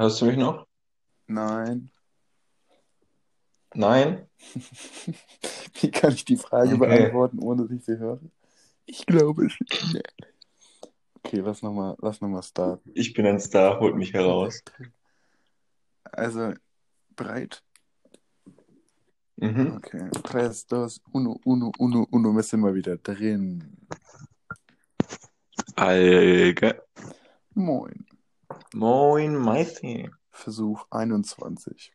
Hörst du mich noch? Nein. Nein? Wie kann ich die Frage Okay. beantworten, ohne dass ich sie höre? Ich glaube es nicht. Okay, lass nochmal lass noch mal starten. Ich bin ein Star, holt mich heraus. Also, breit. Mhm. Okay. Tres, dos, uno, uno, uno, uno. Wir sind mal wieder drin. Alge. Moin. Moin, Meisti. Versuch 21.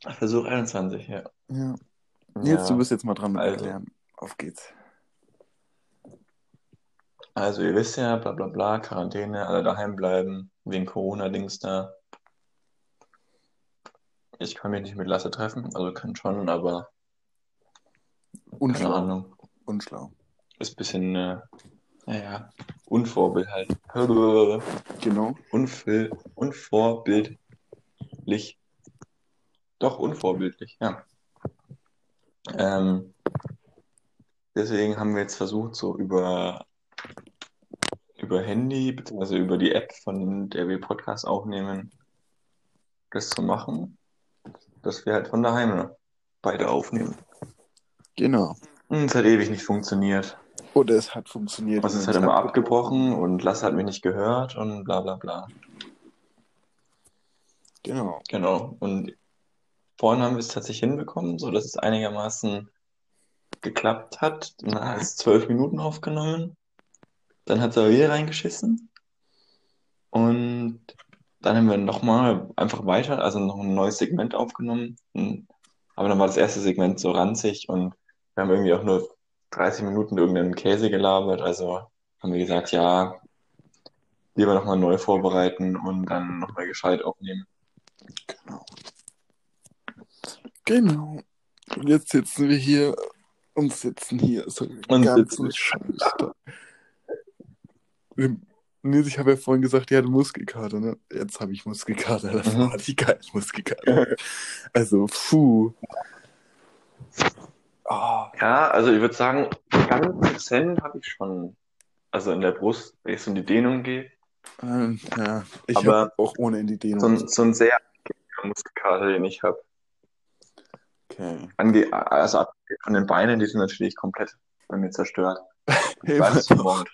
Versuch 21, ja. Ja. Nils, ja. du bist jetzt mal dran mit Also. erklären. Auf geht's. Also, ihr wisst ja, bla bla bla, Quarantäne, alle daheim bleiben, wegen Corona-Dings da. Ich kann mich nicht mit Lasse treffen, also kann schon, aber keine Unschlau. Ahnung. Unschlau. Ist ein bisschen, äh, naja, Unvorbild halt. Genau. Unfil unvorbildlich. Doch, unvorbildlich, ja. Ähm, deswegen haben wir jetzt versucht, so über, über Handy, beziehungsweise über die App, von der wir Podcast aufnehmen, das zu machen, dass wir halt von daheim beide aufnehmen. Genau. Und es hat ewig nicht funktioniert. Oder es hat funktioniert. Also es hat immer abgebrochen und Lasse hat mich nicht gehört und bla bla bla. Genau. Genau. Und vorhin haben wir es tatsächlich hinbekommen, so dass es einigermaßen geklappt hat. Dann hat es zwölf Minuten aufgenommen. Dann hat es aber wieder reingeschissen. Und dann haben wir nochmal einfach weiter, also noch ein neues Segment aufgenommen. Und- Aber dann war das erste Segment so ranzig und wir haben irgendwie auch nur 30 Minuten irgendeinen Käse gelabert. Also haben wir gesagt, ja, lieber nochmal neu vorbereiten und dann nochmal gescheit aufnehmen. Genau. Genau. Und jetzt sitzen wir hier und sitzen hier so Und ganzen sitzen- da. Nils, ich habe ja vorhin gesagt, ja, du Muskelkater, ne? Jetzt habe ich Muskelkater. Das Mhm. war die geil Muskelkater. Also, puh. Ah, Ja, also ich würde sagen, ganz dezent habe ich schon. Also in der Brust, wenn ich so in die Dehnung gehe. ähm, ja, ich Aber habe auch ohne in die Dehnung. So ein, so ein sehr angenehmer Muskelkater, den ich habe. Okay. Ange also abgesehen von den Beinen, die sind natürlich komplett bei mir zerstört. Ich weiß morgen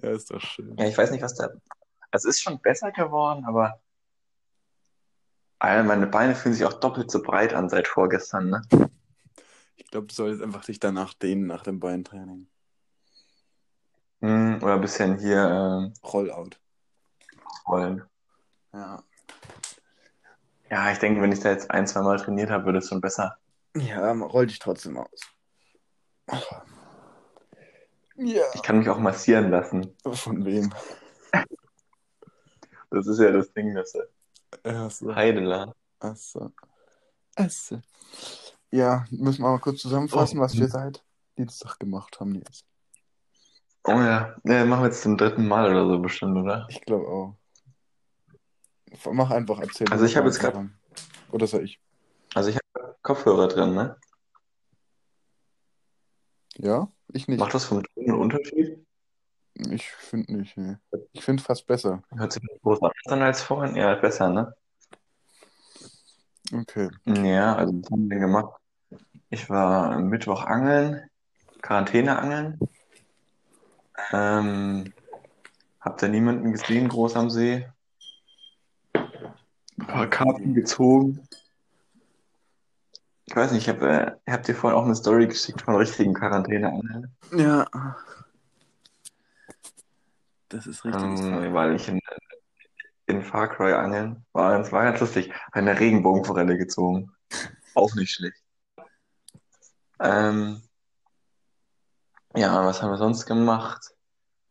ja, ist doch schön. Ja, ich weiß nicht, was da. Es ist schon besser geworden, aber Alter, meine Beine fühlen sich auch doppelt so breit an seit vorgestern, ne? Ich glaube, du solltest einfach dich danach dehnen nach dem Beintraining. Hm, oder ein bisschen hier ähm, Rollout. rollen. Ja. Ja, ich denke, wenn ich da jetzt ein, zwei Mal trainiert habe, wird es schon besser. Ja, roll dich trotzdem aus. Ja. Ich kann mich auch massieren lassen. Von wem? Das ist ja das Ding, das Achso. Heideland. Achso. Achso. Ja, müssen wir mal kurz zusammenfassen, Oh. was wir seit Dienstag gemacht haben jetzt. Oh ja, ja, machen wir jetzt zum dritten Mal oder so bestimmt, oder? Ich glaube auch. Mach einfach erzählen. Also ich habe jetzt grad- Oder soll ich? Also ich habe Kopfhörer drin, ne? Ja? Ich nicht. Macht das vom Ton einen Unterschied? Ich finde nicht, ne. Ich finde fast besser. Hört sich nicht groß an als vorhin? Ja, besser, ne? Okay. Ja, also was haben wir gemacht? Ich war Mittwoch angeln, Quarantäne angeln. Ähm, hab da niemanden gesehen, groß am See. Ein paar Karten gezogen. Ich weiß nicht, ich habe äh, hab dir vorhin auch eine Story geschickt von richtigen Quarantäne-Angeln. Ja. Das ist richtig. Ähm, weil ich in, in Far Cry angeln war ganz, war ganz lustig. Eine Regenbogenforelle gezogen. Auch nicht schlecht. Ähm, ja, was haben wir sonst gemacht?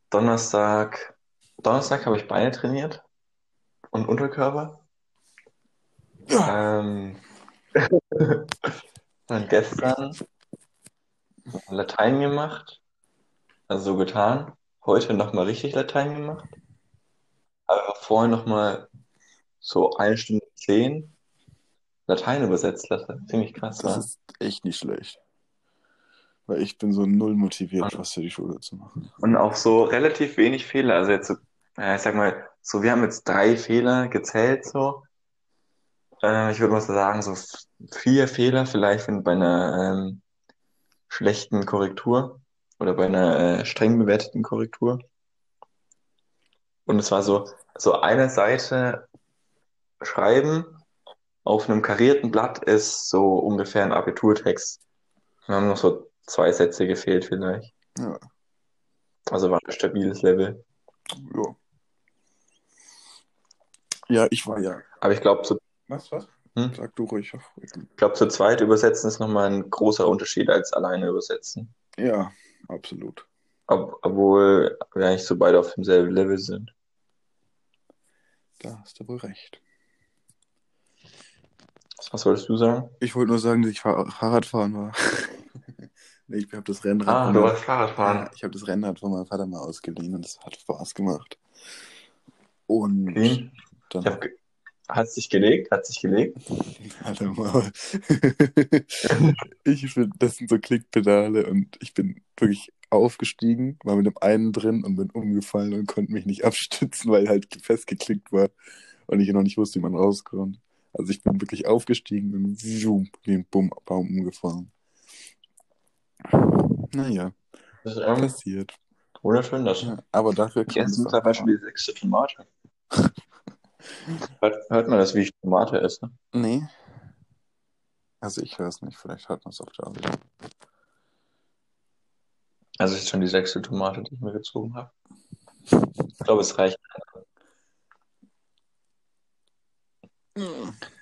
Donnerstag. Donnerstag habe ich Beine trainiert und Unterkörper. Ähm, dann gestern Latein gemacht. Also so getan. Heute nochmal richtig Latein gemacht. Aber vorher nochmal so eine Stunde zehn Latein übersetzt lasse. Ziemlich krass, Das wa? ist echt nicht schlecht. Weil ich bin so null motiviert, was für die Schule zu machen. Und auch so relativ wenig Fehler. Also jetzt so, ja, ich sag mal, so, wir haben jetzt drei Fehler gezählt, so. Äh, ich würde mal so sagen, so f- vier Fehler vielleicht wenn bei einer ähm, schlechten Korrektur oder bei einer äh, streng bewerteten Korrektur. Und es war so, so eine Seite schreiben auf einem karierten Blatt ist so ungefähr ein Abiturtext. Wir haben noch so zwei Sätze gefehlt vielleicht. Ja. Also war ein stabiles Level. Ja. Ja, ich war ja. Aber ich glaube, zu, Was, was? Hm? Sag du ruhig. ich glaub, zu zweit übersetzen ist nochmal ein großer Unterschied als alleine übersetzen. Ja, absolut. Ob, obwohl wir eigentlich so beide auf demselben Level sind. Da hast du wohl recht. Was wolltest du sagen? Ich wollte nur sagen, dass ich Fahr Fahrradfahren war. nee, ich habe das Rennrad. Ah, du warst Fahrradfahren. Ja, ich habe das Rennrad von meinem Vater mal ausgeliehen und es hat Spaß gemacht. Und Okay. dann Ich hab ge hat sich gelegt? Hat sich gelegt? Dein Maul. ich bin, das sind so Klickpedale und ich bin wirklich aufgestiegen, war mit dem einen drin und bin umgefallen und konnte mich nicht abstützen, weil halt festgeklickt war und ich noch nicht wusste, wie man rauskommt. Also ich bin wirklich aufgestiegen und zoom, wie ein Bum, Baum umgefallen. Naja, Das ist irgendwie passiert. wunderschön, das. Ja, aber dafür Ich kann man mittlerweile schon die sechste Tomate. Hört, hört man das, wie ich Tomate esse? Nee. Also ich höre es nicht, vielleicht hört man es auf der Arbeit. Also es ist schon die sechste Tomate, die ich mir gezogen habe. Ich glaube, es reicht.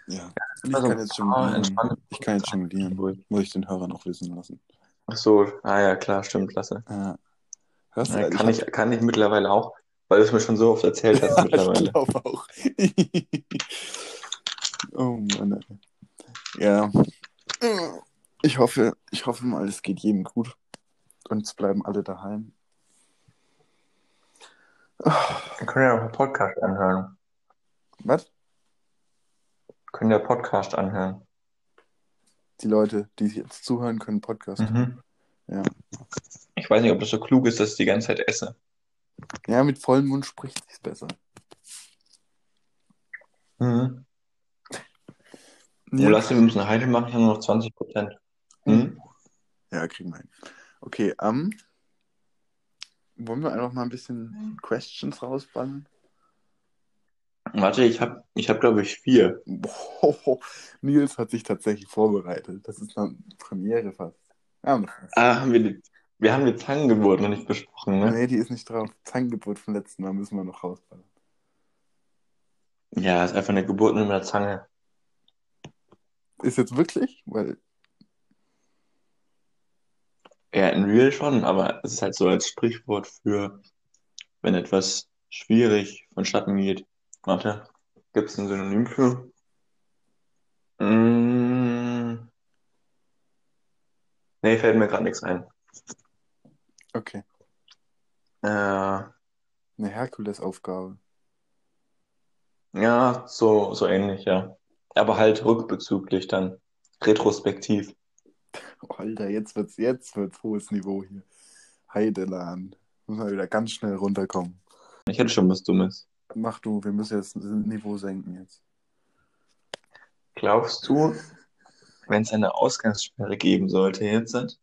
Ja. Und ich Also, kann jetzt schon entspannt. Ich kann jetzt jonglieren. Muss ich den Hörern auch wissen lassen. Ach so, ah ja, klar, stimmt, klasse. Ja. Hörst du Ja, kann, ich, kann ich mittlerweile auch, weil du es mir schon so oft erzählt hast mittlerweile. ich glaube auch. oh Mann. Ja. Ich hoffe, ich hoffe mal, es geht jedem gut. Und es bleiben alle daheim. Wir können ja noch einen Podcast anhören. Was? Wir können ja Podcast anhören. Die Leute, die jetzt zuhören, können Podcast. Mhm. Ja. Ich weiß nicht, ob das so klug ist, dass ich die ganze Zeit esse. Ja, mit vollem Mund spricht sich's besser. Mhm. Ja. lass wir müssen heute machen, ich habe nur noch 20 Prozent. Mhm. Ja, kriegen wir hin. Okay, ähm, wollen wir einfach mal ein bisschen Questions rausballern? Warte, ich habe, ich hab, glaube ich, vier. Boah, Nils hat sich tatsächlich vorbereitet. Das ist eine Premiere fast. Ja. Ah, haben wir, die, wir haben die Zangengeburt noch nicht besprochen, ne? Nee, die ist nicht drauf. Zangengeburt vom letzten Mal müssen wir noch rausballern. Ja, ist einfach eine Geburt mit einer Zange. Ist jetzt wirklich? Weil, Ja, in Real schon, aber es ist halt so als Sprichwort für, wenn etwas schwierig vonstatten geht. Warte, gibt es ein Synonym für? Mm. Nee, fällt mir gerade nichts ein. Okay, Äh, eine Herkulesaufgabe. ja, so, so ähnlich, ja. Aber halt rückbezüglich dann. Retrospektiv. Oh, Alter, jetzt wird's, jetzt wird's hohes Niveau hier. Heideland. Müssen wir wieder ganz schnell runterkommen. Ich hätte schon was Dummes. Mach du, wir müssen jetzt das Niveau senken jetzt. Glaubst du, wenn es eine Ausgangssperre geben sollte jetzt,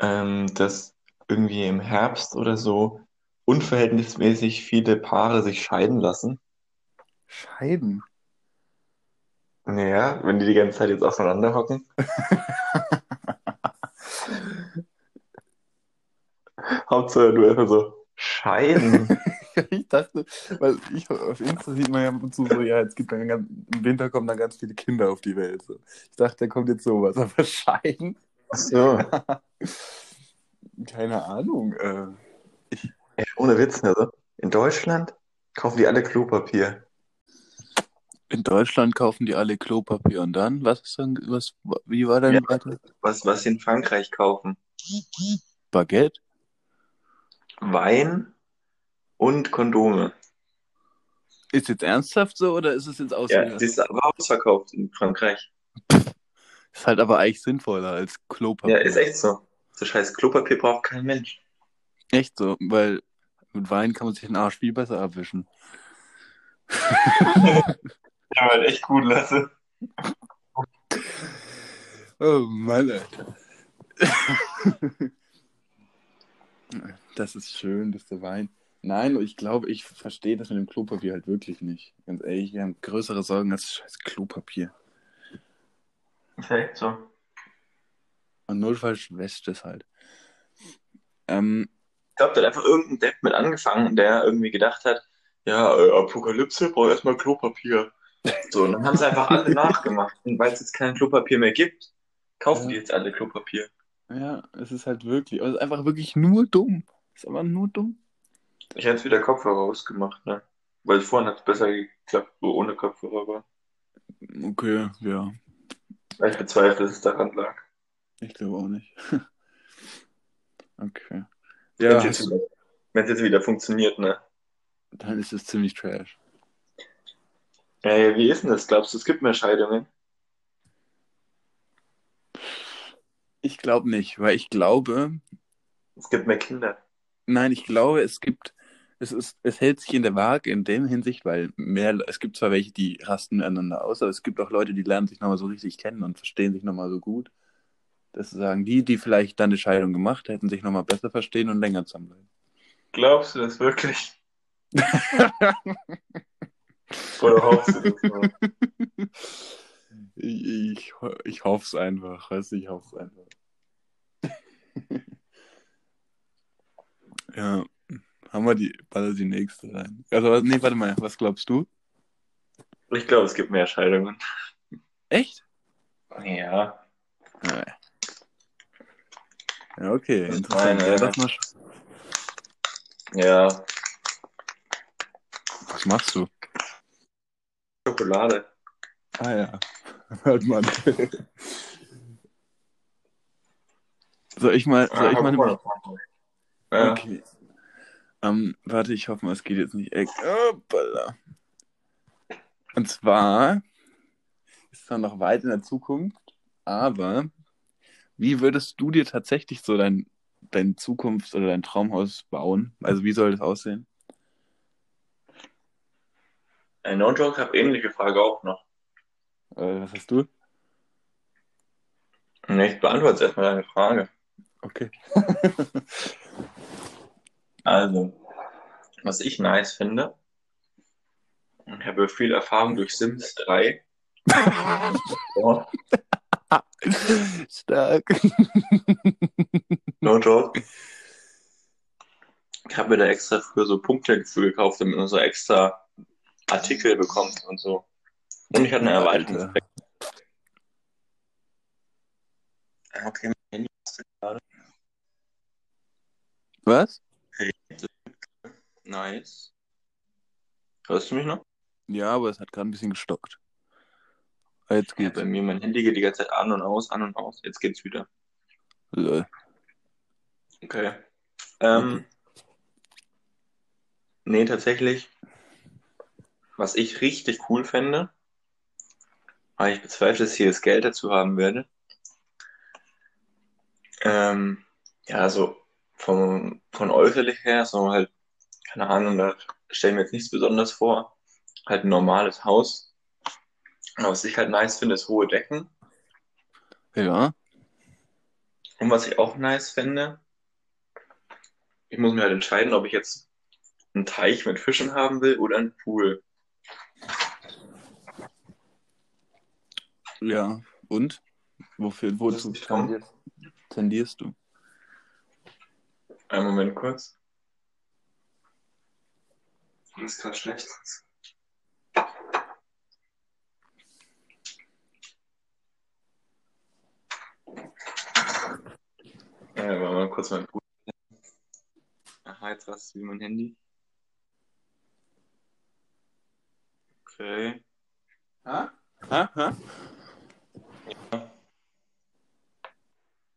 ähm, dass irgendwie im Herbst oder so unverhältnismäßig viele Paare sich scheiden lassen? Scheiden? Naja, wenn die die ganze Zeit jetzt aufeinander hocken. Hauptsache du einfach so scheiden. ich dachte, weil ich auf Insta sieht man ja ab und zu so, ja, jetzt gibt dann ganz, im Winter kommen dann ganz viele Kinder auf die Welt. So. Ich dachte, da kommt jetzt sowas, aber scheiden? Ach so. Keine Ahnung. Äh, Ey, ohne Witz, also. In Deutschland kaufen die alle Klopapier. in Deutschland kaufen die alle Klopapier und dann? Was ist dann, was, wie war denn Ja. weiter? Was, was sie in Frankreich kaufen? Baguette? Wein und Kondome. Ist jetzt ernsthaft so oder ist es jetzt Ja, ausgedacht? das ist aber ausverkauft in Frankreich. Ist halt aber eigentlich sinnvoller als Klopapier. Ja, ist echt so. So scheiß Klopapier braucht kein Mensch. Echt so, weil Mit Wein kann man sich den Arsch viel besser abwischen. Ja, weil echt gut, Lasse. Oh Mann, Alter. Das ist schön, dass der Wein. Nein, ich glaube, ich verstehe das mit dem Klopapier halt wirklich nicht. Ganz ehrlich, wir haben größere Sorgen als scheiß Klopapier. Ist echt so. Und notfalls wäscht es halt. Ähm, Ich glaube, da hat einfach irgendein Depp mit angefangen, der irgendwie gedacht hat, ja, äh, Apokalypse braucht erstmal Klopapier. So, und dann haben sie einfach alle nachgemacht. Und weil es jetzt kein Klopapier mehr gibt, kaufen Ja. die jetzt alle Klopapier. ja, es ist halt wirklich, es ist einfach wirklich nur dumm. Es ist aber nur dumm. Ich hätte jetzt wieder Kopfhörer ausgemacht, ne? Weil vorhin hat es besser geklappt, wo ohne Kopfhörer war. Okay, ja. Ich bezweifle, dass es daran lag. Ich glaube auch nicht. okay. Wenn Ja, es jetzt, jetzt wieder funktioniert, ne? dann ist es ziemlich trash. Ey, wie ist denn das? Glaubst du, es gibt mehr Scheidungen? Ich glaube nicht, weil ich glaube, Es gibt mehr Kinder. nein, ich glaube, es gibt, es ist, es hält sich in der Waage in dem Hinsicht, weil mehr, es gibt zwar welche, die rasten miteinander aus, aber es gibt auch Leute, die lernen sich nochmal so richtig kennen und verstehen sich nochmal so gut, dass sie sagen, die, die vielleicht dann eine Scheidung gemacht hätten, sich nochmal besser verstehen und länger zusammenbleiben. Glaubst du das wirklich? Oder hoffst du das nur? Ich, ich, ich hoffe es einfach, weißt du, ich hoffe es einfach. ja, haben wir die, baller die nächste rein. Also, nee, warte mal, was glaubst du? Ich glaube, es gibt mehr Scheidungen. Echt? Ja. Ja, okay, Das interessant. meine- Ja, das mal Ja. was machst du? Schokolade. Ah ja, hört man. soll ich mal, soll ich Ah, mal eine... mal. Ja. Okay. Ähm, warte, ich hoffe mal, es geht jetzt nicht echt. Hoppala. Und zwar ist zwar noch weit in der Zukunft, aber wie würdest du dir tatsächlich so dein, dein Zukunfts- oder dein Traumhaus bauen? Also wie soll das aussehen? Ein No-Joke, habe ähnliche Frage auch noch. Äh, was hast du? Nee, ich beantworte erstmal deine Frage. Okay. Also, was ich nice finde, ich habe viel Erfahrung durch Sims 3. Ja, Stark. no joke. Ich habe mir da extra früher so Punkte für gekauft, damit man so extra Artikel bekommt und so. Und ich hatte eine Erweiterung. Okay, mein Handy ist gerade. Was? Nice. Hörst du mich noch? Ja, aber es hat gerade ein bisschen gestockt. Ah, Jetzt Ja, geht's. bei mir, mein Handy geht die ganze Zeit an und aus, an und aus. Jetzt geht's wieder. Lol. Okay. Ähm, nee, tatsächlich, was ich richtig cool fände, aber ich bezweifle, dass ich hier das Geld dazu haben werde. Ähm, ja, so vom, von äußerlich her, so halt, keine Ahnung, da stelle ich mir jetzt nichts Besonderes vor. Halt ein normales Haus. Was ich halt nice finde, ist hohe Decken. Ja. Und was ich auch nice finde, ich muss mir halt entscheiden, ob ich jetzt einen Teich mit Fischen haben will oder einen Pool. Ja. Und? Wofür, wozu tendierst du? Einen Moment kurz. Das ist gerade schlecht. Ja, war mal kurz mein Pool. Aha, jetzt rast wie mein Handy. Okay. Ha? Ha? Ha?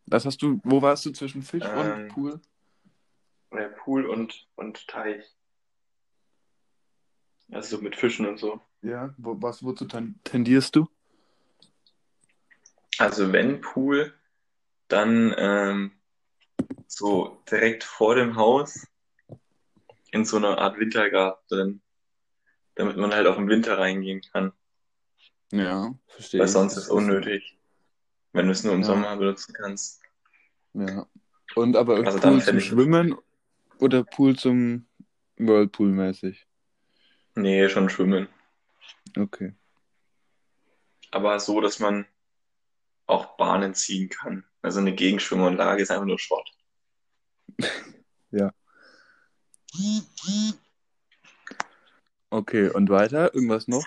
Was hast du, wo warst du zwischen Fisch Ähm, und Pool? Pool und, und Teich. Also mit Fischen und so. Ja, wo, was, wozu ten- tendierst du? Also wenn Pool, dann ähm, so direkt vor dem Haus in so einer Art Wintergarten drin, damit man halt auch im Winter reingehen kann. Ja, verstehe Weil sonst ist es unnötig, wenn du es nur im Ja. Sommer benutzen kannst. Ja. Und aber Also dann Pool zum Schwimmen oder Pool zum Whirlpool-mäßig? Nee, schon schwimmen. Okay. Aber so, dass man auch Bahnen ziehen kann. Also eine Gegenschwimmanlage ist einfach nur Schrott. Okay, und weiter? Irgendwas noch?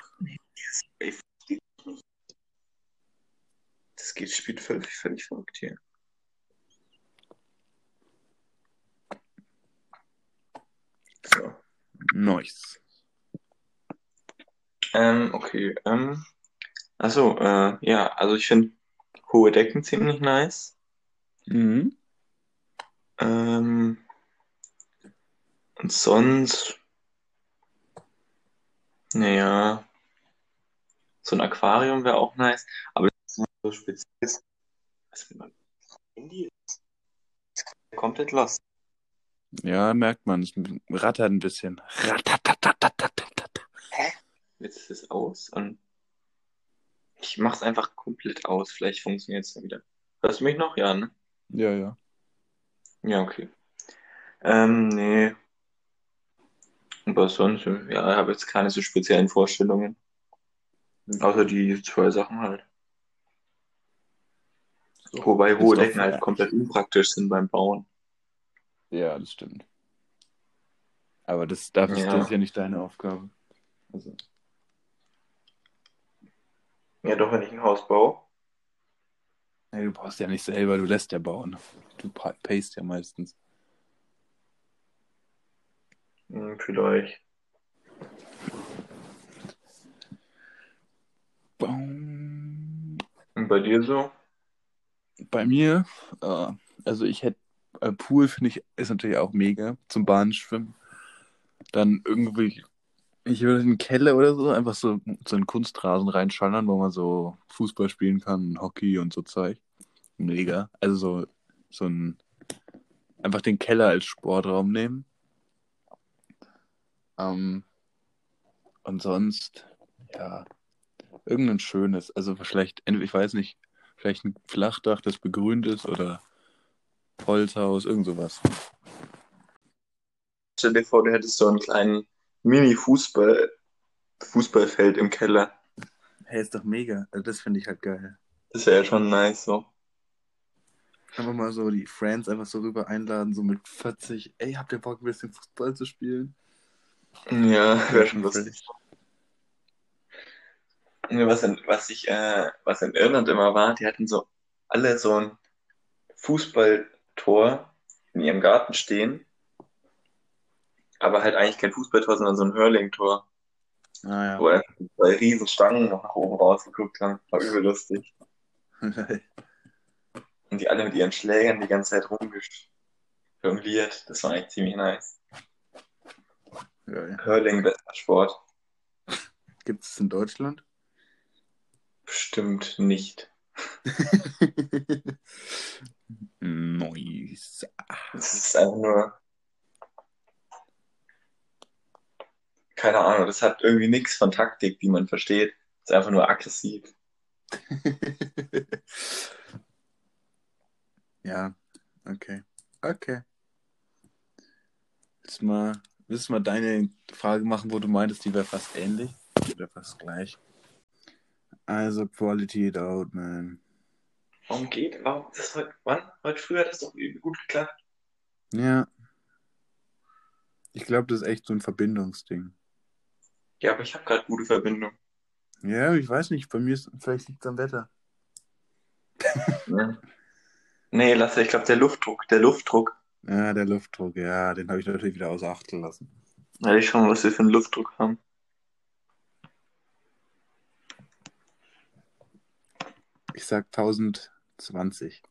Das geht, spielt völlig, völlig verrückt hier. So. Nice. Ähm, okay. Ähm, achso, äh, ja, also ich finde hohe Decken ziemlich nice. Mhm. Ähm, und sonst, naja, so ein Aquarium wäre auch nice, aber das ist so speziell. Was mit meinem Handy ist komplett lost. Ja, merkt man. Es rattert ein bisschen. Ratatatatatatat. Jetzt ist es aus und ich mach's einfach komplett aus. Vielleicht funktioniert es dann wieder. Hörst du mich noch? Ja, ne? Ja, ja. Ja, okay. Ähm, nee. Aber sonst, ja, ich habe jetzt keine so speziellen Vorstellungen. Außer die zwei Sachen halt. Wobei Ist hohe Decken halt komplett unpraktisch sind beim Bauen. Ja, das stimmt. Aber das, darf, Ja. das ist ja nicht deine Aufgabe. Also, Ja, doch, wenn ich ein Haus baue. nee, du brauchst ja nicht selber, du lässt ja bauen. Du pa- payst ja meistens. Hm, vielleicht. Baum. Und bei dir so? Bei mir, äh, also ich hätte, äh, Pool finde ich, ist natürlich auch mega zum Bahnschwimmen. Dann irgendwie, ich würde in den Keller oder so einfach so, so einen Kunstrasen reinschallern, wo man so Fußball spielen kann, Hockey und so Zeug. Mega. Also so, so ein, einfach den Keller als Sportraum nehmen. Ähm, und sonst, ja, irgendein schönes, also vielleicht, ich weiß nicht, vielleicht ein Flachdach, das begrünt ist oder Holzhaus, irgend sowas. Stell dir vor, du hättest so einen kleinen Mini-Fußball, Fußballfeld im Keller. Hey, ist doch mega. Also das finde ich halt geil. Das wäre ja schon nice, so. Einfach mal so die Friends einfach so rüber einladen, so mit 40. Ey, habt ihr Bock, ein bisschen Fußball zu spielen? Ja, wäre schon lustig. Was in, was ich, äh, was in Irland immer war, die hatten so alle so ein Fußballtor in ihrem Garten stehen. Aber halt eigentlich kein Fußballtor, sondern so ein Hurling-Tor, Ah wo einfach zwei riesen Stangen noch nach oben rausgeguckt haben. War übel lustig. ja. Und die alle mit ihren Schlägern die ganze Zeit rumjongliert. Das war eigentlich ziemlich nice. Geil. Hurling, bester Sport. Gibt es in Deutschland? Bestimmt nicht. Nice. Es ist einfach nur. Keine Ahnung, das hat irgendwie nichts von Taktik, die man versteht. Es ist einfach nur aggressiv. ja, okay. Okay. Willst du mal, willst du mal deine Frage machen, wo du meintest, die wäre fast ähnlich? Oder fast gleich? Also, Quality it out, man. Warum geht? Warum? Das heute, wann? Heute früh hat das doch übel gut geklappt. Ja. Ich glaube, das ist echt so ein Verbindungsding. Ja, aber ich habe gerade gute Verbindung. Ja, ich weiß nicht, bei mir ist, vielleicht liegt es am Wetter. Ja. Nee, Lasse, ich glaube, der Luftdruck, der Luftdruck. Ja, der Luftdruck, ja, den habe ich natürlich wieder außer Acht gelassen. Weil ich schon, was wir für einen Luftdruck haben. Ich sag 1020.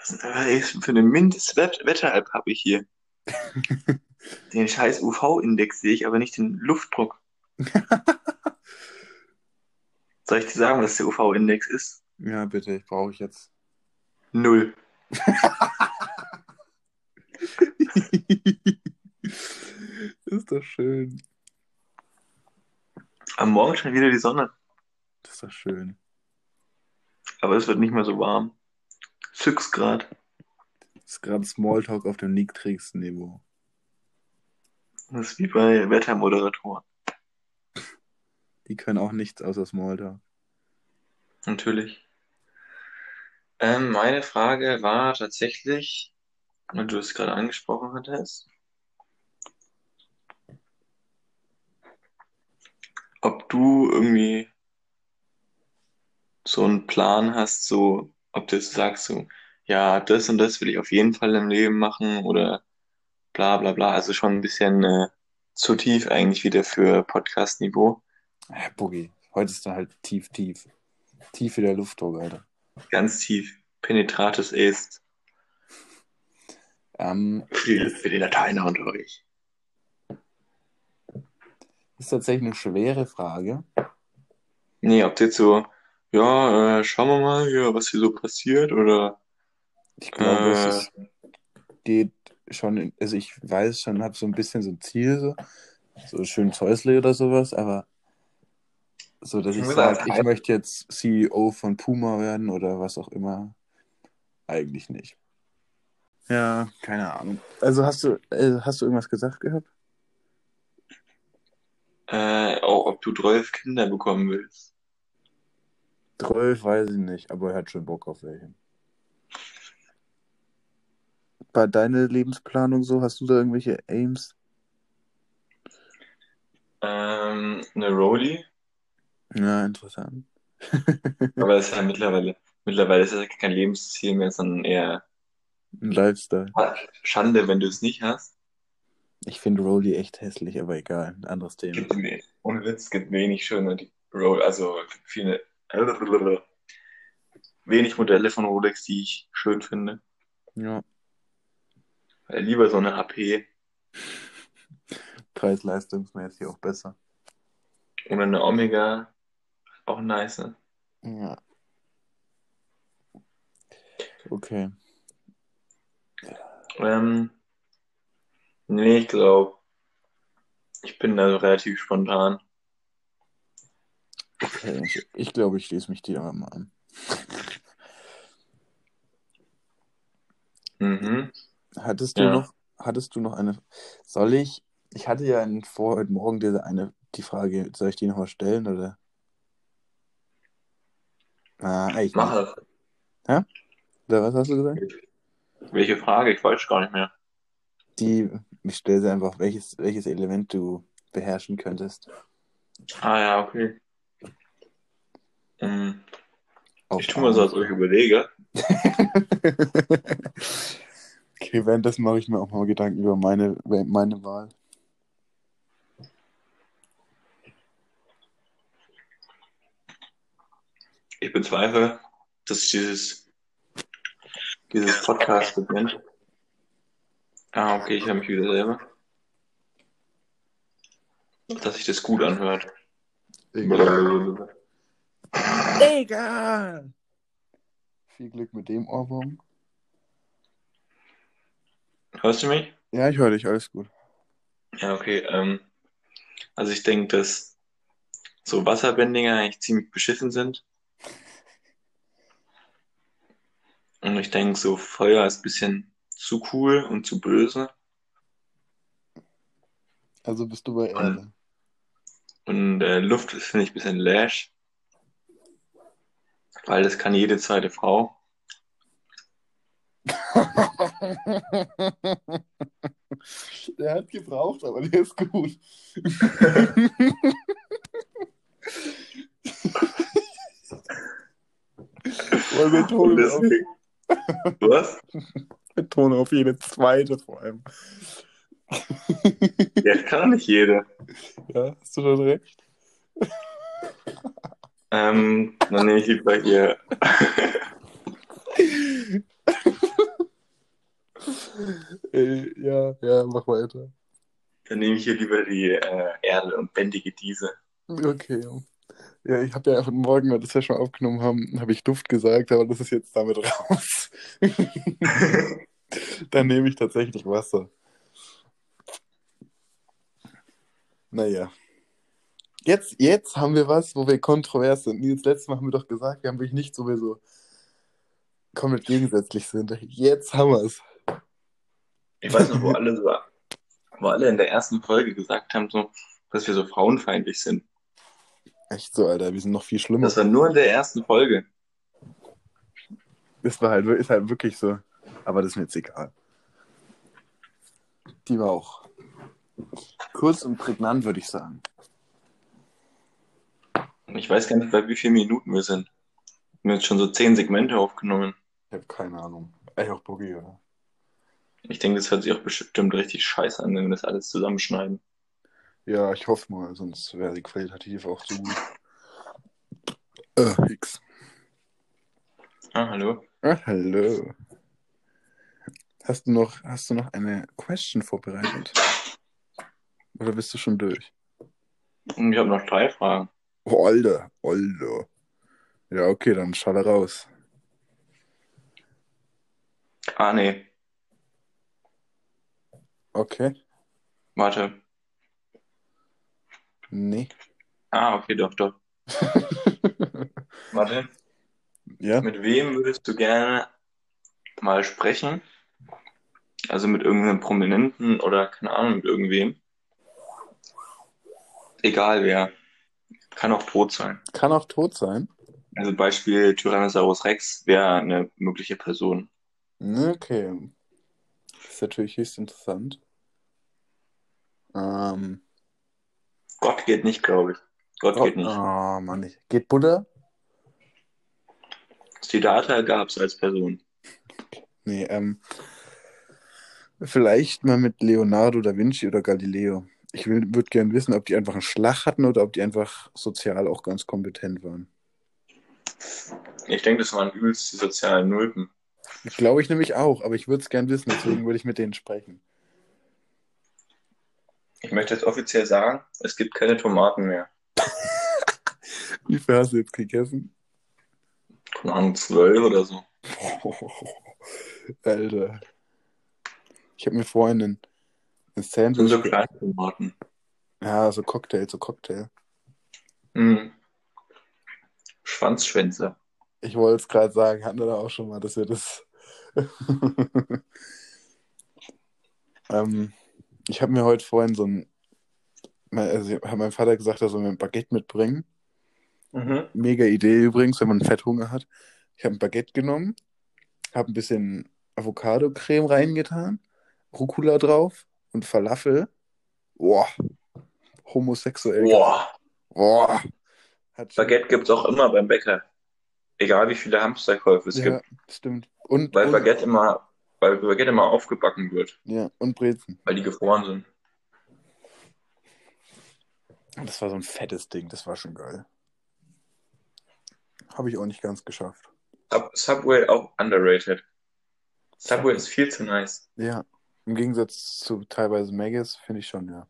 Was ist denn für eine Mindestwetter-App habe ich hier? Den scheiß UV-Index sehe ich, aber nicht den Luftdruck. Soll ich dir sagen, was der UV-Index ist? Ja, bitte, brauche ich jetzt. Null. ist doch schön. Am Morgen scheint wieder die Sonne, Das ist doch schön. Aber es wird nicht mehr so warm. 6 Grad. Das ist gerade Smalltalk auf dem niedrigsten Niveau. Das ist wie bei Wettermoderatoren. Die können auch nichts außer Smalltalk. Natürlich. Ähm, meine Frage war tatsächlich, und du es gerade angesprochen hattest, ob du irgendwie so einen Plan hast, so, ob du sagst, so, ja, das und das will ich auf jeden Fall im Leben machen oder bla bla bla. Also schon ein bisschen äh, zu tief eigentlich wieder für Podcast-Niveau. Ja, Boogie, heute ist da halt tief, tief. Tief wie der Luftdruck, Alter. Ganz tief. Penetratus est. Ähm, Für die, für die Lateiner unter euch. ist tatsächlich eine schwere Frage. Nee, ob du jetzt so, ja, äh, schauen wir mal hier, was hier so passiert oder Ich glaube, Äh. es ist, geht schon, in, also ich weiß schon, habe so ein bisschen so ein Ziel, so, so schön Zeusle oder sowas, aber so, dass ich sage, ich möchte jetzt CEO von Puma werden oder was auch immer, eigentlich nicht. Ja, keine Ahnung. Also hast du, äh, hast du irgendwas gesagt gehabt? äh, auch ob du 12 Kinder bekommen willst. 12 weiß ich nicht, aber er hat schon Bock auf welche. Bei deiner Lebensplanung so, hast du da irgendwelche Aims? Ähm, eine Rolli, Ja, interessant. aber das ist ja mittlerweile, mittlerweile ist das ja kein Lebensziel mehr, sondern eher Ein Lifestyle. Schande, wenn du es nicht hast. Ich finde Rolli echt hässlich, aber egal. Ein anderes Thema. Gibt, ohne Witz, es gibt wenig schöne Roll, also viele, wenig Modelle von Rolex, die ich schön finde. Ja, Äh, Lieber so eine AP preis-leistungsmäßig auch besser. oder eine Omega, auch nice. ne? Ja. Okay. Ähm, nee, ich glaube, ich bin da relativ spontan. Okay. Ich, ich glaube, ich schließe mich dir aber mal an. Mhm. Hattest du Ja. noch, hattest du noch eine, soll ich, ich hatte ja in- vor heute Morgen diese eine, die Frage, soll ich die nochmal stellen oder? Ah, eigentlich Mach nicht. das. Oder was hast du gesagt? Welche Frage? Ich weiß gar nicht mehr. Die, ich stelle sie einfach, welches, welches Element du beherrschen könntest. Ah ja, okay. Auf ich tue mal so, als ob ich überlege. okay, währenddessen mache ich mir auch mal Gedanken über meine, meine Wahl. Ich bezweifle, dass dieses, dieses Podcast-Segment. Ah, okay, ich höre mich wieder selber. Dass sich das gut anhört. Egal! Viel Glück mit dem Ohrwurm. Hörst du mich? Ja, ich höre dich, alles gut. Ja, okay. Ähm, also ich denke, dass so Wasserbändiger eigentlich ziemlich beschissen sind. Und ich denke, so Feuer ist ein bisschen zu cool und zu böse. Also bist du bei Erde. Und äh, Luft ist, finde ich, ein bisschen lash. Weil das kann jede zweite Frau. der hat gebraucht, aber der ist gut. Wollen wir Ton auf. Was? wir Ton auf jede zweite vor allem. Ja, das kann nicht jede. Ja, hast du schon recht. Ähm, dann nehme ich lieber hier. Ja, ja, mach mal weiter. Dann nehme ich hier lieber die äh, Erde und bändige diese. Okay. Ja, ich habe ja heute Morgen, weil wir das ja schon aufgenommen haben, habe ich Duft gesagt, aber das ist jetzt damit raus. dann nehme ich tatsächlich Wasser. Naja. Jetzt, jetzt haben wir was, wo wir kontrovers sind. Nils, letztes Mal haben wir doch gesagt, wir haben wirklich nicht sowieso komplett gegensätzlich sind. Jetzt haben wir es. Ich weiß noch, wo alle so, wo alle in der ersten Folge gesagt haben, so, dass wir so frauenfeindlich sind. Echt so, Alter, wir sind noch viel schlimmer. Das war nur in der ersten Folge. Das war halt, ist halt wirklich so. Aber das ist mir jetzt egal. Die war auch kurz und prägnant, würde ich sagen. Ich weiß gar nicht, bei wie vielen Minuten wir sind. Wir haben jetzt schon so zehn Segmente aufgenommen. Ich habe keine Ahnung. Echt auch Boogie, oder? Ich denke, das hört sich auch bestimmt richtig scheiße an, wenn wir das alles zusammenschneiden. Ja, ich hoffe mal, sonst wäre die qualitativ auch so gut. Äh, X. Ah, hallo. Ah, hallo. Hast du noch, hast du noch eine Question vorbereitet? Oder bist du schon durch? Ich habe noch drei Fragen. Oh, Alter, Alter. Ja, okay, dann schalle raus. Ah, nee. Okay. Warte. Nee. Ah, okay, doch, doch. Warte. ja? Mit wem würdest du gerne mal sprechen? Also mit irgendeinem Prominenten oder keine Ahnung, mit irgendwem. Egal wer. Kann auch tot sein. Kann auch tot sein. Also Beispiel Tyrannosaurus Rex wäre eine mögliche Person. Okay. Das ist natürlich höchst interessant. Ähm, Gott geht nicht, glaube ich. Gott oh, geht nicht. oh Mann, ich- geht Buddha? Siddhartha gab es als Person. Nee, ähm, vielleicht mal mit Leonardo da Vinci oder Galileo. Ich würde gern wissen, ob die einfach einen Schlag hatten oder ob die einfach sozial auch ganz kompetent waren. Ich denke, das waren übelst die sozialen Nulpen. Glaube ich nämlich auch, aber ich würde es gern wissen, deswegen würde ich mit denen sprechen. Ich möchte jetzt offiziell sagen, es gibt keine Tomaten mehr. Wie viel hast du jetzt gegessen? Keine Ahnung, zwölf oder so. Alter. Ich habe mir vorhin ein, ein Sandwich. so kleine Tomaten. Ja, so Cocktail, so Cocktail. Mhm. Schwanzschwänze. Ich wollte es gerade sagen, hatten wir da auch schon mal, dass wir das. ähm, ich habe mir heute vorhin so ein. mein- Also hat mein Vater gesagt, er soll mir ein Baguette mitbringen. Mhm. Mega Idee übrigens, wenn man Fetthunger hat. Ich habe ein Baguette genommen, habe ein bisschen Avocado-Creme reingetan, Rucola drauf und Falafel. Boah, homosexuell. Boah. Boah. Hat Baguette gibt es auch immer beim Bäcker. Egal wie viele Hamsterkäufe es ja, gibt. stimmt. Und, Weil und, Baguette immer, weil Baguette immer aufgebacken wird, ja, und Brezen. weil die gefroren sind. Das war so ein fettes Ding, das war schon geil. Habe ich auch nicht ganz geschafft. Sub Subway auch underrated. Subway ist viel zu nice. Ja, im Gegensatz zu teilweise Maggis finde ich schon, ja.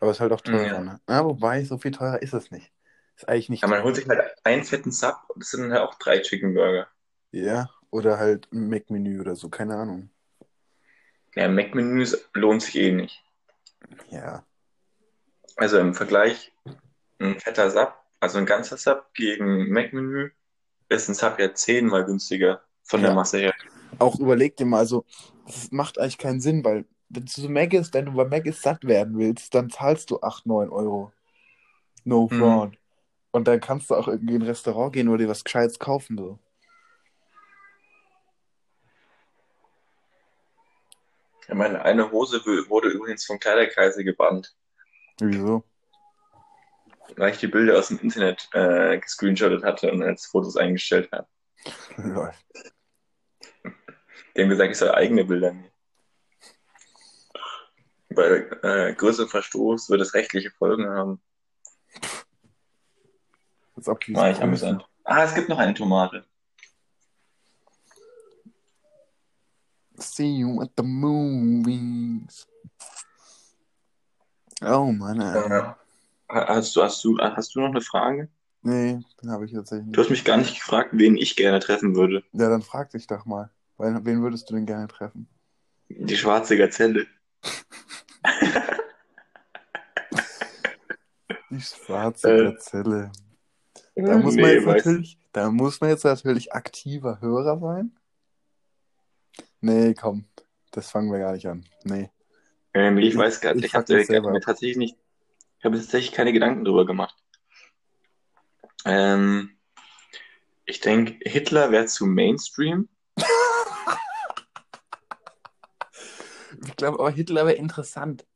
Aber es ist halt auch teurer, Ja. ne? Ah, wobei, so viel teurer ist es nicht. Ist eigentlich nicht. Ja, man holt sich halt einen fetten Sub und das sind dann halt auch drei Chicken Burger. Ja, oder halt ein Mac-Menü oder so, keine Ahnung. Ja, Mac-Menüs lohnt sich eh nicht. Ja, Also im Vergleich, ein fetter Sub, also ein ganzer Sub gegen Mac-Menü, ist ein Sub ja zehnmal günstiger von der Ja. Masse her. auch überleg dir mal, also, das macht eigentlich keinen Sinn, weil wenn du so Maggis, wenn du bei Maggis satt werden willst, dann zahlst du 8, 9 Euro. No Mhm. fraud. Und dann kannst du auch irgendwie in ein Restaurant gehen oder dir was Gescheites kaufen, so. Ja, meine eine Hose wurde übrigens vom Kleiderkreise gebannt, Wieso? weil ich die Bilder aus dem Internet äh, gescreenshottet hatte und als Fotos eingestellt habe. Lol. Die haben gesagt, ich soll eigene Bilder nehmen. Bei äh, größerem Verstoß wird es rechtliche Folgen haben. War ich amüsant. Ah, es gibt noch eine Tomate. See you at the movies. Oh Mann. Äh, hast, du, hast, du, hast du noch eine Frage? Nee, habe ich tatsächlich Du hast nicht. mich gar nicht gefragt, wen ich gerne treffen würde. Ja, dann frag dich doch mal. Wen, wen würdest du denn gerne treffen? Die schwarze Gazelle. Die schwarze Äh, Gazelle. Da muss man nee, jetzt natürlich, da muss man jetzt natürlich aktiver Hörer sein. Nee, komm, das fangen wir gar nicht an. Nee. Ähm, ich Ich- weiß gar ich nicht. Ich habe mich selber mir tatsächlich nicht, ich habe tatsächlich keine Gedanken drüber gemacht. Ähm, ich denke, Hitler wäre zu Mainstream. Glaube, aber Hitler wäre interessant.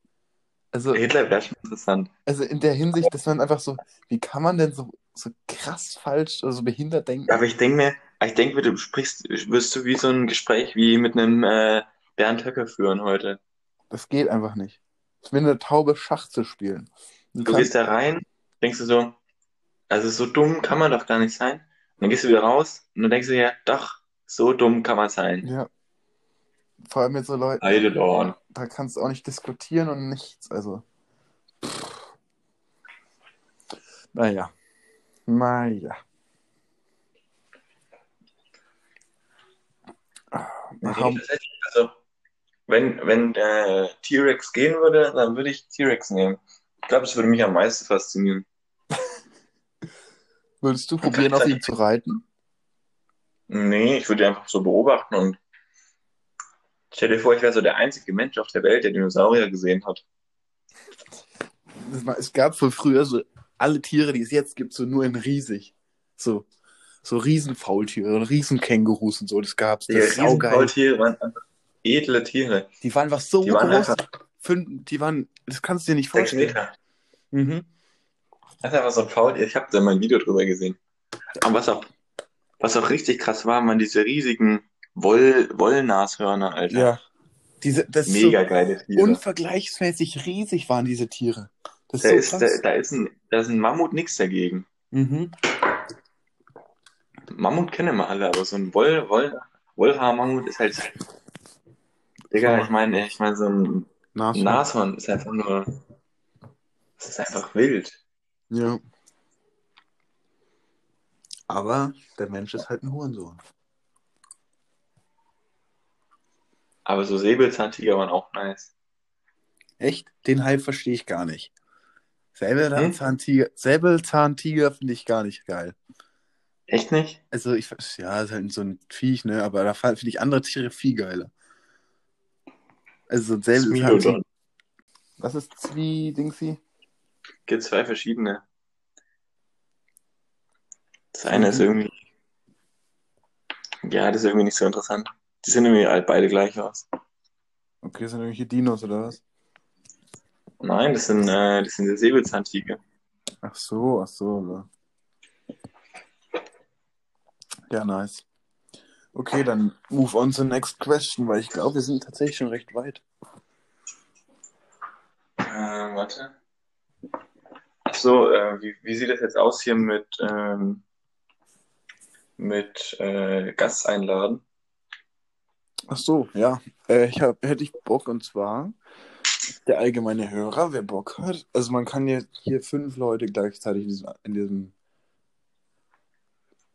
Also, Hitler wäre schon interessant. also in der Hinsicht, dass man einfach so, wie kann man denn so, so krass falsch oder so behindert denken? Aber ich denke mir, ich denke mir, du sprichst, wirst du wie so ein Gespräch wie mit einem äh, Bernd Höcke führen heute. Das geht einfach nicht. Es ist wie eine Taube Schach zu spielen. Du kann, gehst da rein, denkst du so, also so dumm kann man doch gar nicht sein. Und dann gehst du wieder raus und dann denkst du ja, doch, so dumm kann man sein. ja. Vor allem mit so Leuten, Heidelorn. da kannst du auch nicht diskutieren und nichts. Also. Pff. Naja. Naja. Nee, Warum- also, wenn, wenn der T-Rex gehen würde, dann würde ich T-Rex nehmen. Ich glaube, das würde mich am meisten faszinieren. Würdest du probieren, auf ihn zu reiten? Nee, ich würde ihn einfach so beobachten und stell dir vor, ich wäre so der einzige Mensch auf der Welt, der Dinosaurier gesehen hat. Es gab wohl früher so alle Tiere, die es jetzt gibt, so nur in riesig. So, so Riesenfaultiere und Riesenkängurus und so, das gab's. Das saugeil. Riesenfaultiere waren einfach edle Tiere. Die waren einfach so Die waren groß. einfach Fünf, die waren, das kannst du dir nicht sechs vorstellen. Meter. Mhm. Das ist einfach so ein Faultier. Ich habe da mal ein Video drüber gesehen. Aber was auch, was auch richtig krass war, waren diese riesigen Woll, Wollnashörner, Alter. Ja. Diese, das ist Mega geile so Tiere. unvergleichsmäßig riesig waren diese Tiere. Das Da ist ist, so da, krass. da ist ein, da ist ein Mammut nix dagegen. Mhm. Mammut kennen wir alle, aber so ein Woll, Woll, Wollhaar-Mammut ist halt. Digga, ich meine, ich meine, so ein Nashorn. Nashorn ist einfach nur. Das ist einfach wild. Ja. Aber der Mensch ist halt ein Hurensohn. Aber so Säbelzahntiger waren auch nice. Echt? Den Hype verstehe ich gar nicht. Säbelzahntiger, Säbelzahntiger finde ich gar nicht geil. Echt nicht? Also ich ja, ist halt so ein Viech, ne? Aber da finde ich andere Tiere viel geiler. Also so ein Säbelzahntiger. Was ist Zwie-Dingsy? Gibt zwei verschiedene. Das eine ist irgendwie. Ja, das ist irgendwie nicht so interessant. Die sehen irgendwie halt beide gleich aus. Okay, sind irgendwelche Dinos oder was? Nein, das sind, äh, das sind die Säbelzahntiger. Ach so, ach so. Ja, ja nice. Okay, dann move on to next question, weil ich glaube, wir sind tatsächlich schon recht weit. Äh, warte. Ach so, äh, wie, wie sieht das jetzt aus hier mit, ähm, mit äh, Gast einladen? Ach so, ja. Äh, ich hab, hätte ich Bock und zwar der allgemeine Hörer, wer Bock hat. Also man kann jetzt hier fünf Leute gleichzeitig in diesem, in diesem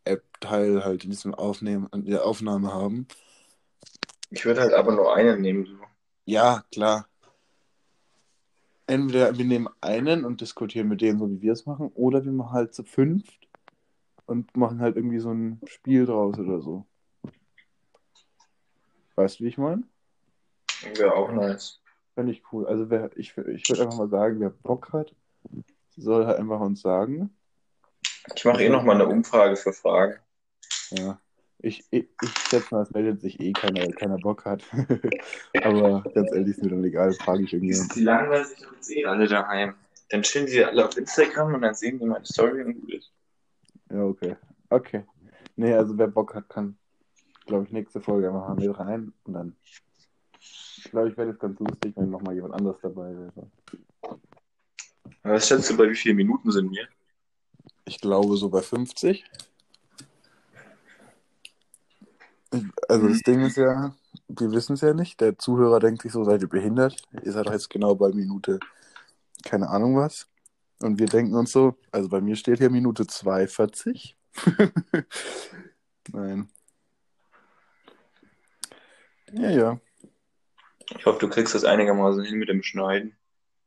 App-Teil halt in diesem Aufnehmen, in der Aufnahme haben. Ich würde halt aber nur einen nehmen. So. Ja, klar. Entweder wir nehmen einen und diskutieren mit denen, so wie wir es machen, oder wir machen halt zu fünft und machen halt irgendwie so ein Spiel draus oder so. Weißt du, wie ich meine? Wäre auch nice. Fände ich cool. Also wer, ich, ich würde einfach mal sagen, wer Bock hat, soll halt einfach uns sagen. Ich mache eh nochmal eine Umfrage für Fragen. Ja. Ich, ich, ich schätze mal, es meldet sich eh keiner, keiner Bock hat. Aber ganz ehrlich, ist mir dann egal, frage ich irgendjemand. die langweilen sich doch jetzt eh alle daheim. Dann chillen die alle auf Instagram und dann sehen die meine Story und gut ist. Ja, okay. Okay. Nee, also wer Bock hat, kann, glaube ich, nächste Folge einfach mal mit rein. Und dann, glaube ich, wäre das ganz lustig, wenn nochmal jemand anderes dabei wäre. Was schätzt du, bei wie vielen Minuten sind wir? Ich glaube so bei 50. Also das Ding ist ja, wir wissen es ja nicht. Der Zuhörer denkt sich so, seid ihr behindert? Ihr seid doch jetzt genau bei Minute keine Ahnung was. Und wir denken uns so, also bei mir steht hier Minute 2,40. Nein. Ja, ja. Ich hoffe, du kriegst das einigermaßen hin mit dem Schneiden.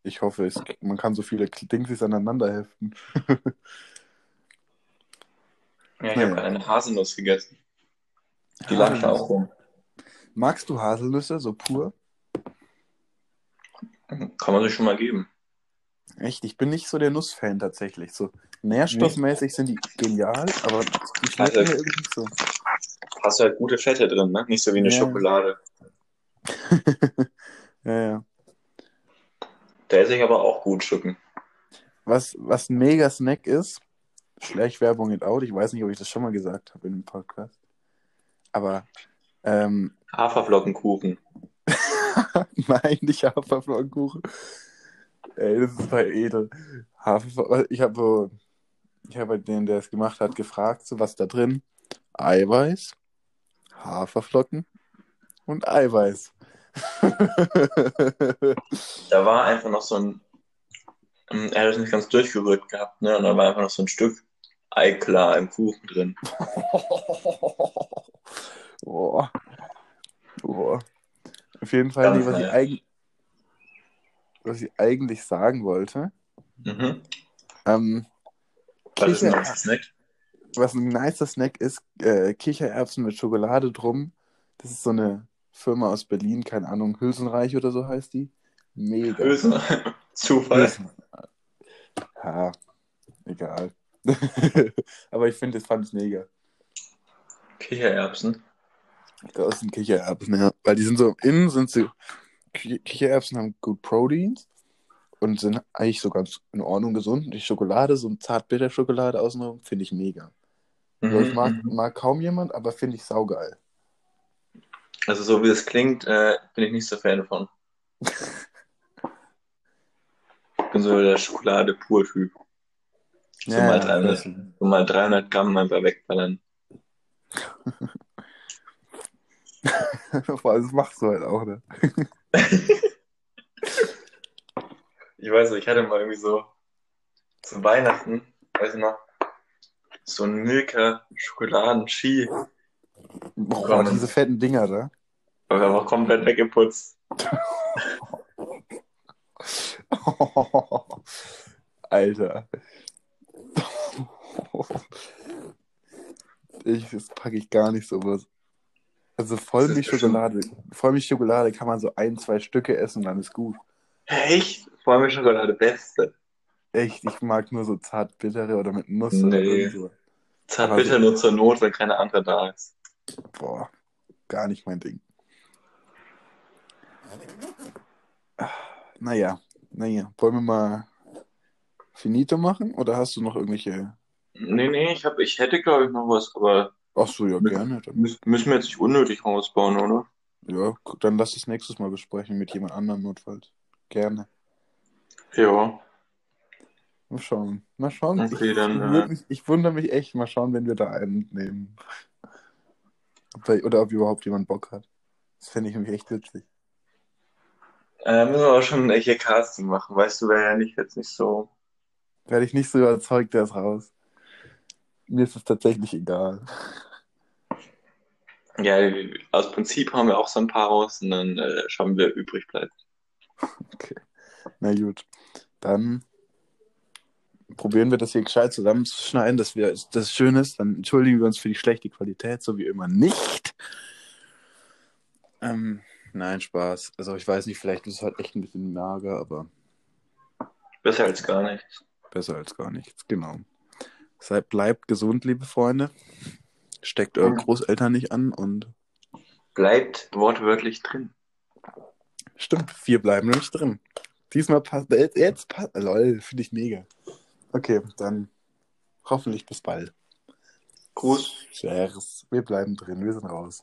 Ich hoffe, es, man kann so viele Dingsies aneinander heften. Ja, ich Naja. habe gerade eine Haselnuss gegessen. Die lag da auch rum. Magst du Haselnüsse so pur? Kann man sich schon mal geben. Echt, ich bin nicht so der Nussfan tatsächlich. So nährstoffmäßig sind die genial, aber die schmecken Also- mir irgendwie nicht so. Hast du halt gute Fette drin, ne? Nicht so wie eine Ja. Schokolade. ja, ja. Da esse ich aber auch gut Stücken. Was, was ein mega Snack ist, Schleichwerbung in out, ich weiß nicht, ob ich das schon mal gesagt habe in dem Podcast. Aber ähm, Haferflockenkuchen. nein, nicht Haferflockenkuchen. Ey, das ist bei edel. Haferflocken, ich habe so, ich habe halt den, der es gemacht hat, gefragt, so was da drin? Eiweiß, Haferflocken und Eiweiß. Da war einfach noch so ein. ähm, Er hat es nicht ganz durchgerührt gehabt, ne? Und da war einfach noch so ein Stück Eiklar im Kuchen drin. Boah. Boah. Auf jeden Fall, nee, was, ich eig was ich eigentlich sagen wollte, Mhm. ähm, Was ist Kicher- das Snack? Was ein nicer Snack ist, äh, Kichererbsen mit Schokolade drum. Das ist so eine Firma aus Berlin, keine Ahnung, Hülsenreich oder so heißt die. Mega. Böse. Zufall. Hülsen. Ja, egal. Aber ich finde, das fand ich mega. Kichererbsen. Das sind Kichererbsen, ja. Weil die sind so, innen sind sie, Ki- Kichererbsen haben gut Proteins und sind eigentlich so ganz in Ordnung gesund. Und die Schokolade, so ein Zartbitter-Schokolade außenrum, finde ich mega. Also ich mag, Mhm. mag kaum jemand, aber finde ich saugeil. Also so wie es klingt, äh, bin ich nicht so Fan von. Ich bin so der Schokolade-Pur-Typ. So mal 300, das- so mal 300 Gramm einfach wegballern. Vor allem, das machst du halt auch, ne? Ich weiß nicht, ich hatte mal irgendwie so zu Weihnachten, weiß ich noch, so ein Milka Schokoladen-Ski. Boah, diese fetten Dinger da. Aber einfach komplett weggeputzt. Alter. Ich, das packe ich gar nicht sowas. Also Vollmilchschokolade. Vollmilchschokolade kann man so ein, zwei Stücke essen und dann ist gut. Echt? Vollmilchschokolade, beste. Echt, ich mag nur so zartbittere oder mit Nuss Nee. oder so. Zart Aber bitter nur zur Not, wenn keine andere da ist. Boah, gar nicht mein Ding. Naja, naja. Wollen wir mal Finito machen oder hast du noch irgendwelche. Nee, nee, ich, hab, ich hätte, glaube ich, noch was, aber Ach so, ja, gerne. Dann, müssen wir jetzt nicht unnötig rausbauen, oder? ja, dann lass es nächstes Mal besprechen mit jemand anderem notfalls. Gerne. Ja. Mal schauen. Mal schauen. Okay, ich, dann, ich, äh, mich, ich wundere mich echt. Mal schauen, wenn wir da einen nehmen. Ob da, oder ob überhaupt jemand Bock hat. Das fände ich nämlich echt witzig. Äh, müssen wir aber schon hier Casting machen. Weißt du, wäre ja nicht jetzt nicht so. Werde ich nicht so überzeugt, der ist raus. Mir ist es tatsächlich egal. Ja, aus Prinzip haben wir auch so ein paar raus und dann äh, schauen wir, wer übrig bleibt. Okay. Na gut. Dann probieren wir das hier gescheit zusammenzuschneiden, dass wir das schön ist. Dann entschuldigen wir uns für die schlechte Qualität, so wie immer nicht. Ähm, nein, Spaß. Also ich weiß nicht, vielleicht ist es halt echt ein bisschen mager, aber Besser als gar nichts. besser als gar nichts. Genau. Seid, bleibt gesund, liebe Freunde. Steckt eure Großeltern nicht an und Bleibt wortwörtlich drin. Stimmt, vier bleiben nämlich drin. Diesmal passt, jetzt, jetzt passt, lol, finde ich mega. Okay, dann hoffentlich bis bald. Gruß. Cheers. Wir bleiben drin, wir sind raus.